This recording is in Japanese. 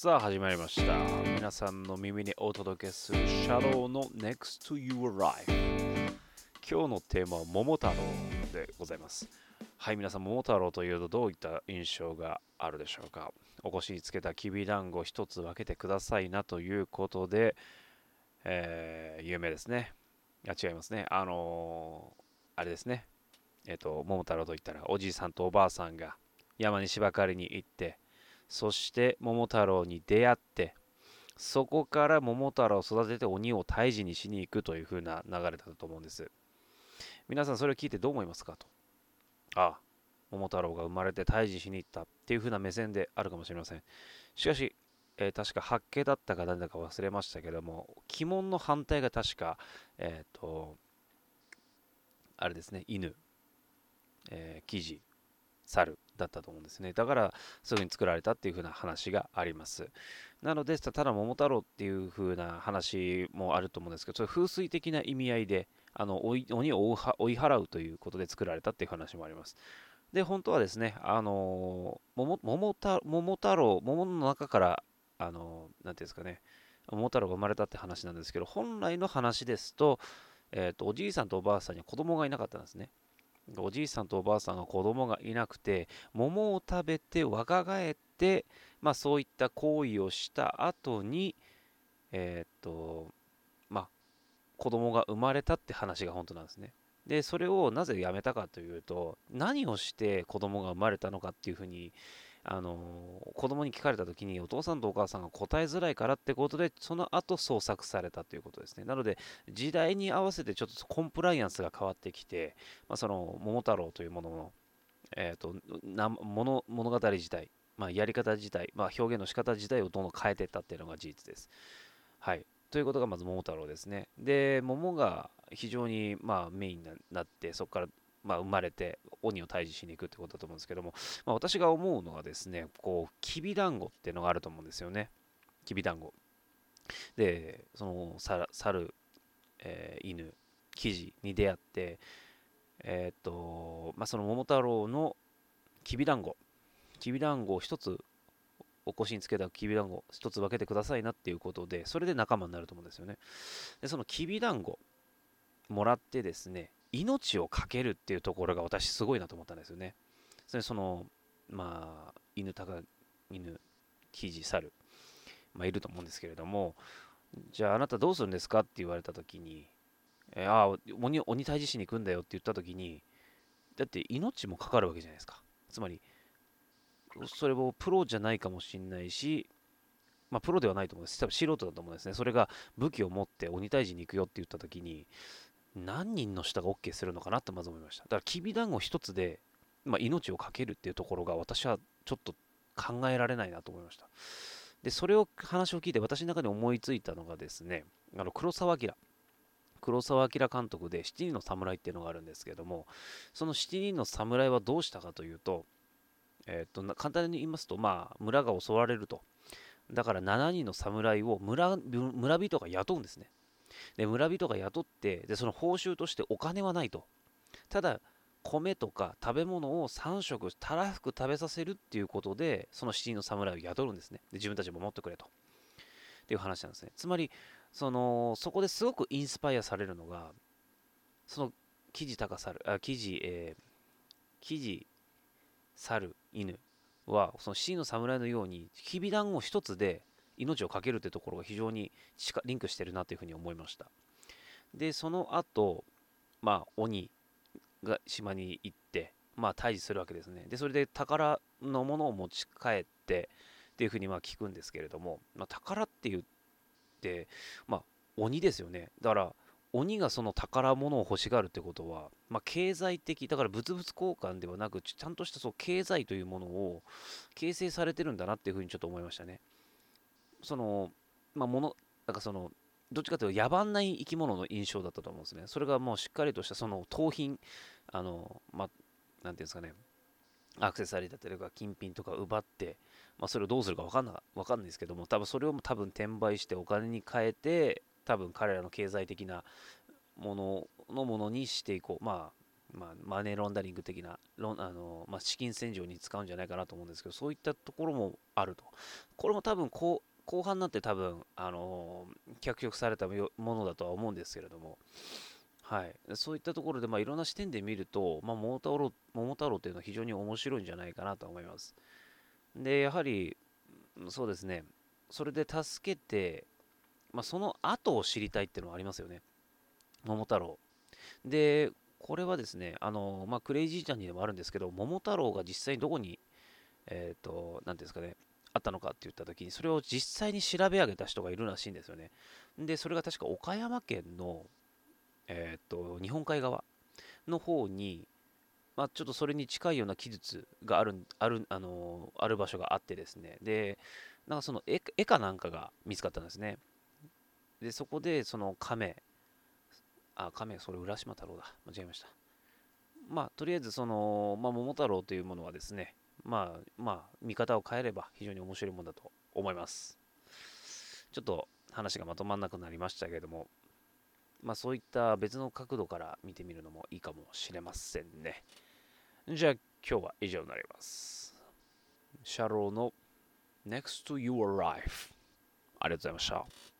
さあ始まりました。皆さんの耳にお届けするシャドウの Next to Your Life 今日のテーマは桃太郎でございます。はい皆さん桃太郎というとどういった印象があるでしょうか。お腰につけたきびだんご一つ分けてくださいなということで、えー、有名ですね。あ違いますね。あのー、あれですね。えっ、ー、と桃太郎といったらおじいさんとおばあさんが山に芝刈りに行ってそして桃太郎に出会ってそこから桃太郎を育てて鬼を退治にしに行くという風な流れだったと思うんです。皆さんそれを聞いてどう思いますかと。ああ桃太郎が生まれて退治しに行ったっていう風な目線であるかもしれません。しかし、えー、確か八景だったか何だか忘れましたけども鬼門の反対が確かえっ、ー、とあれですね犬、えー、生地猿だったと思うんですね。だから、そういう風に作られたっていう風な話があります。なので、ただ桃太郎っていう風な話もあると思うんですけど、それ風水的な意味合いで、あの鬼を追い払うということで作られたっていう話もあります。で、本当はですね、あの桃桃太桃太郎、桃の中から、あのなんていうんですかね、桃太郎が生まれたって話なんですけど、本来の話ですと、えーと、とおじいさんとおばあさんには子供がいなかったんですね。おじいさんとおばあさんが子供がいなくて桃を食べて若返って、まあ、そういった行為をした後にえー、っとまあ子供が生まれたって話が本当なんですね。でそれをなぜやめたかというと何をして子供が生まれたのかっていうふうにあの子供に聞かれた時にお父さんとお母さんが答えづらいからってことでその後創作されたということですね。なので時代に合わせてちょっとコンプライアンスが変わってきて、まあ、その桃太郎というものの、えーと、な物物語自体、まあ、やり方自体、まあ、表現の仕方自体をどんどん変えていったっていうのが事実です。はい。ということがまず桃太郎ですね。で桃が非常にまあメインになってそこからまあ、生まれて鬼を退治しに行くってことだと思うんですけども、まあ、私が思うのはですねこうきびだんごっていうのがあると思うんですよね。きびだんご。でその猿、えー、犬生地に出会ってえー、っとまあその桃太郎のきびだんご。きびだんごを一つお腰につけたきびだんご一つ分けてくださいなっていうことでそれで仲間になると思うんですよね。でそのきびだんごもらってですね命を懸けるっていうところが私すごいなと思ったんですよね。それそのまあ犬たか犬生地猿、まあ、いると思うんですけれどもじゃああなたどうするんですかって言われた時に、えー、ああ鬼鬼退治しに行くんだよって言った時にだって命もかかるわけじゃないですか。つまりそれもプロじゃないかもしれないしまあ、プロではないと思うんです。多分素人だと思うんですね。それが武器を持って鬼退治に行くよって言った時に、何人の人が OK するのかなってまず思いました。だからきびだんご一つで、まあ、命を懸けるっていうところが私はちょっと考えられないなと思いました。で、それを話を聞いて私の中で思いついたのがですね、あの黒澤明。黒澤明監督で七人の侍っていうのがあるんですけども、その七人の侍はどうしたかというと、えっ、と、簡単に言いますと、まあ、村が襲われると。だから7人の侍を村村人が雇うんですね。で村人が雇ってでその報酬としてお金はないと。ただ米とか食べ物を3食たらふく食べさせるっていうことでその七人の侍を雇るんですね。で自分たちも持ってくれと。っていう話なんですね。つまりそのそこですごくインスパイアされるのがその生地高猿あ生地えー、生地猿犬はその七人の侍のようにきびだんご一つで命を懸けるというところが非常にリンクしてるなというふうに思いました。で、その後、まあ、鬼が島に行って、まあ、退治するわけですね。で、それで宝のものを持ち帰ってっていうふうにまあ聞くんですけれども、まあ、宝って言って、まあ、鬼ですよね。だから、鬼がその宝物を欲しがるってことは、まあ、経済的、だから物々交換ではなく、ちゃんとしたそう経済というものを形成されてるんだなっていうふうにちょっと思いましたね。その、まあ、もの、なんかその、どっちかというと野蛮な生き物の印象だったと思うんですね。それがもうしっかりとしたその盗品、あの、まあ、なんていうんですかね、アクセサリーだったりとか金品とか奪って、まあ、それをどうするか分かんな分かんないですけども、多分それを多分転売してお金に変えて、多分彼らの経済的なもののものにしていこう。まあ、まあ、マネーロンダリング的なロンあの、まあ、資金洗浄に使うんじゃないかなと思うんですけど、そういったところもあると。これも多分後後半になって多分、あの脚色されたものだとは思うんですけれども、はい、そういったところで、まあ、いろんな視点で見ると、まあ、桃太郎桃太郎っていうのは非常に面白いんじゃないかなと思います。で、やはり、そうですね、それで助けて、まあ、その後を知りたいっていうのはありますよね。桃太郎。で、これはですね、あの、まあ、クレイジーちゃんにでもあるんですけど、桃太郎が実際にどこに、えっ、ー、と、何ていうんですかね、あったのかって言った時に、それを実際に調べ上げた人がいるらしいんですよね。で、それが確か岡山県の、えっ、と、日本海側の方に、まあ、ちょっとそれに近いような記述がある、ある、あのある場所があってですね、で、なんかその絵絵かなんかが見つかったんですね。で、そこで、その亀、あ、亀、それ浦島太郎だ。間違えました。まあ、とりあえず、その、まあ、桃太郎というものはですね、まあ、まあ、見方を変えれば非常に面白いものだと思います。ちょっと話がまとまんなくなりましたけれども、まあ、そういった別の角度から見てみるのもいいかもしれませんね。じゃあ、今日は以上になります。シャローの Next to Your Life ありがとうございました。